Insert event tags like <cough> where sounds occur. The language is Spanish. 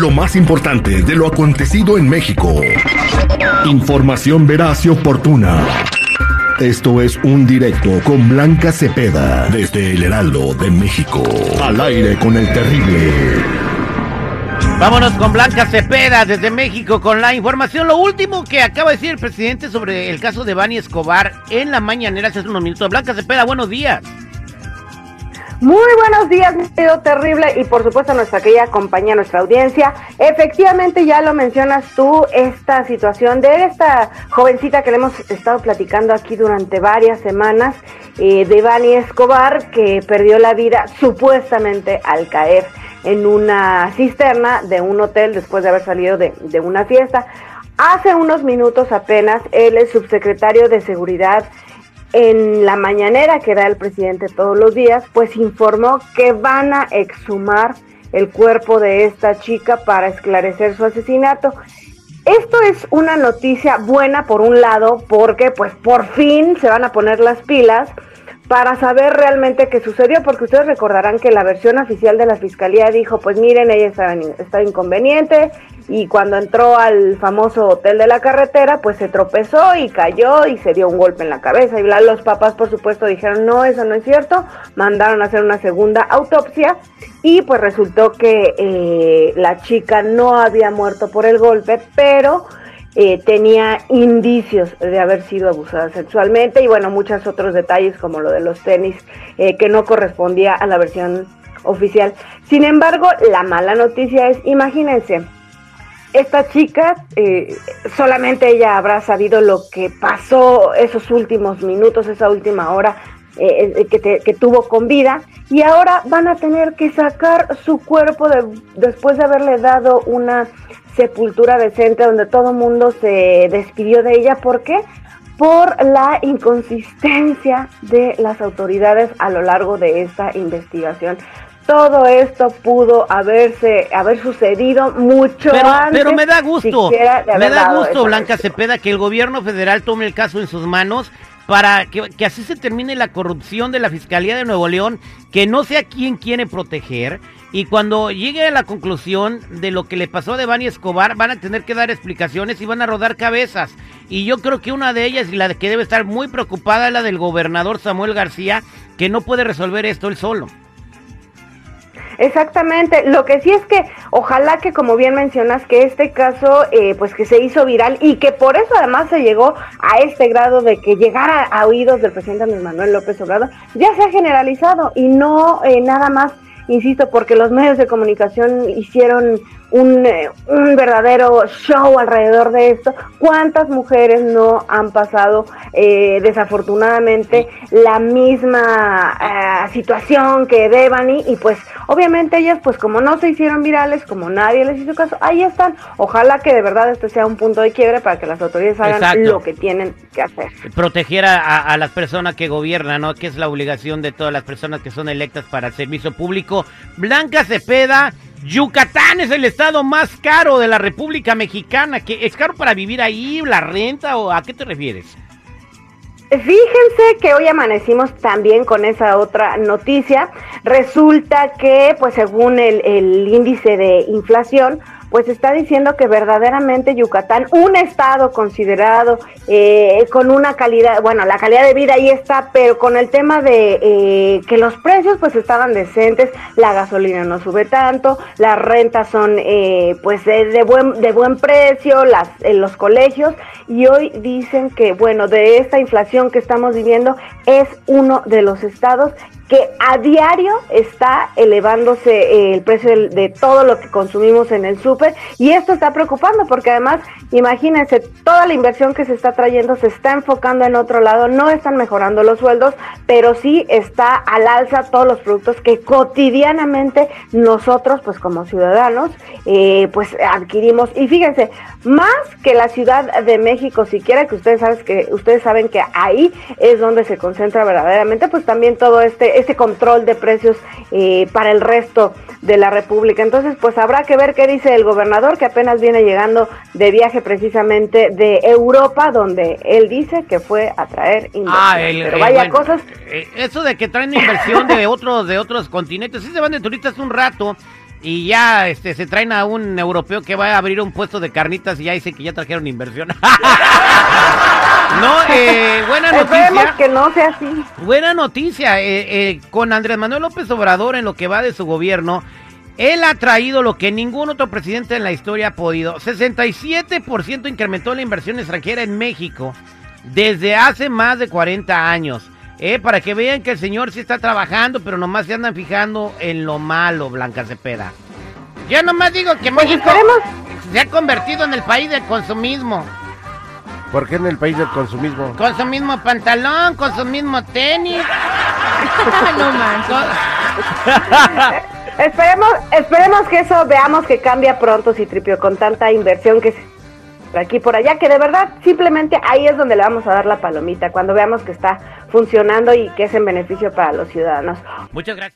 Lo más importante de lo acontecido en México. Información veraz y oportuna. Esto es un directo con Blanca Cepeda desde el Heraldo de México. Al aire con el terrible. Vámonos con Blanca Cepeda desde México con la información. Lo último que acaba de decir el presidente sobre el caso de Bani Escobar en la mañanera hace unos minutos. Blanca Cepeda, buenos días. Muy buenos días, mi querido terrible, y por supuesto nuestra querida compañía, nuestra audiencia. Efectivamente, ya lo mencionas tú, esta situación de esta jovencita que le hemos estado platicando aquí durante varias semanas, eh, de Escobar, que perdió la vida supuestamente al caer en una cisterna de un hotel después de haber salido de, de una fiesta. Hace unos minutos apenas, él es subsecretario de Seguridad en la mañanera que da el presidente todos los días, pues informó que van a exhumar el cuerpo de esta chica para esclarecer su asesinato. Esto es una noticia buena por un lado, porque pues por fin se van a poner las pilas para saber realmente qué sucedió, porque ustedes recordarán que la versión oficial de la fiscalía dijo, pues miren, ella está, inconveniente y cuando entró al famoso hotel de la carretera, pues se tropezó y cayó y se dio un golpe en la cabeza. Y los papás, por supuesto, dijeron, no, eso no es cierto, mandaron a hacer una segunda autopsia y pues resultó que eh, la chica no había muerto por el golpe, pero eh, tenía indicios de haber sido abusada sexualmente y bueno, muchos otros detalles como lo de los tenis eh, que no correspondía a la versión oficial. Sin embargo, la mala noticia es, imagínense, esta chica, eh, solamente ella habrá sabido lo que pasó esos últimos minutos, esa última hora que, que, tuvo con vida, y ahora van a tener que sacar su cuerpo de, después de haberle dado una sepultura decente donde todo el mundo se despidió de ella. ¿Por qué? Por la inconsistencia de las autoridades a lo largo de esta investigación. Todo esto pudo haberse haber sucedido mucho pero, antes. Pero me da gusto, me da gusto, Blanca Cepeda, que el gobierno federal tome el caso en sus manos para que, así se termine la corrupción de la Fiscalía de Nuevo León, que no sea quien quiere proteger, y cuando llegue a la conclusión de lo que le pasó a Devani Escobar, van a tener que dar explicaciones y van a rodar cabezas. Y yo creo que una de ellas, y la que debe estar muy preocupada, es la del gobernador Samuel García, que no puede resolver esto él solo. Exactamente, lo que sí es que ojalá que como bien mencionas que este caso eh, pues que se hizo viral y que por eso además se llegó a este grado de que llegara a oídos del presidente Manuel López Obrador ya se ha generalizado y no eh, nada más insisto, porque los medios de comunicación hicieron un, eh, un, verdadero show alrededor de esto. ¿Cuántas mujeres no han pasado eh, desafortunadamente la misma eh, situación que Devani? Y pues obviamente ellas, pues como no se hicieron virales, como nadie les hizo caso, ahí están. Ojalá que de verdad este sea un punto de quiebre para que las autoridades hagan lo que tienen que hacer. Proteger a, a las personas que gobiernan, ¿no? Que es la obligación de todas las personas que son electas para el servicio público. Blanca Cepeda Yucatán es el estado más caro de la República Mexicana. ¿Qué, ¿Es caro para vivir ahí, la renta o a qué te refieres? Fíjense que hoy amanecimos también con esa otra noticia. Resulta que, pues según el, el índice de inflación, pues está diciendo que verdaderamente Yucatán, un estado considerado eh, con una calidad, bueno, la calidad de vida ahí está, pero con el tema de eh, que los precios pues estaban decentes, la gasolina no sube tanto, las rentas son eh, pues de, buen, de buen precio, las, en los colegios, y hoy dicen que, bueno, de esta inflación que estamos viviendo es uno de los estados que a diario está elevándose eh, el precio de, todo lo que consumimos en el súper y esto está preocupando porque además, imagínense, toda la inversión que se está trayendo se está enfocando en otro lado, no están mejorando los sueldos, pero sí está al alza todos los productos que cotidianamente nosotros, pues como ciudadanos, eh, pues adquirimos. Y fíjense, más que la Ciudad de México, siquiera que ustedes saben que ustedes saben que ahí es donde se concentra verdaderamente, pues también todo este ese control de precios eh, para el resto de la República. Entonces, pues habrá que ver qué dice el gobernador, que apenas viene llegando de viaje precisamente de Europa, donde él dice que fue a traer inversión. Ah, Pero vaya cosas. Eh, eso de que traen inversión de otros, de otros continentes, sí se van de turistas un rato, y ya este se traen a un europeo que va a abrir un puesto de carnitas y ya dice que ya trajeron inversión. <laughs> no, eh, buena noticia. que no sea así. Buena noticia, eh, eh, con Andrés Manuel López Obrador en lo que va de su gobierno, él ha traído lo que ningún otro presidente en la historia ha podido. 67% incrementó la inversión extranjera en México desde hace más de 40 años. Eh, para que vean que el señor sí está trabajando, pero nomás se andan fijando en lo malo, Blanca Cepeda. Yo nomás digo que pues México se ha convertido en el país del consumismo. ¿Por qué en el país del consumismo? Con su mismo pantalón, con su mismo tenis. <laughs> no manches. <laughs> esperemos, esperemos que eso veamos que cambia pronto, Citripio, con tanta inversión que se por aquí por allá, que de verdad simplemente ahí es donde le vamos a dar la palomita, cuando veamos que está funcionando y que es en beneficio para los ciudadanos. Muchas gracias.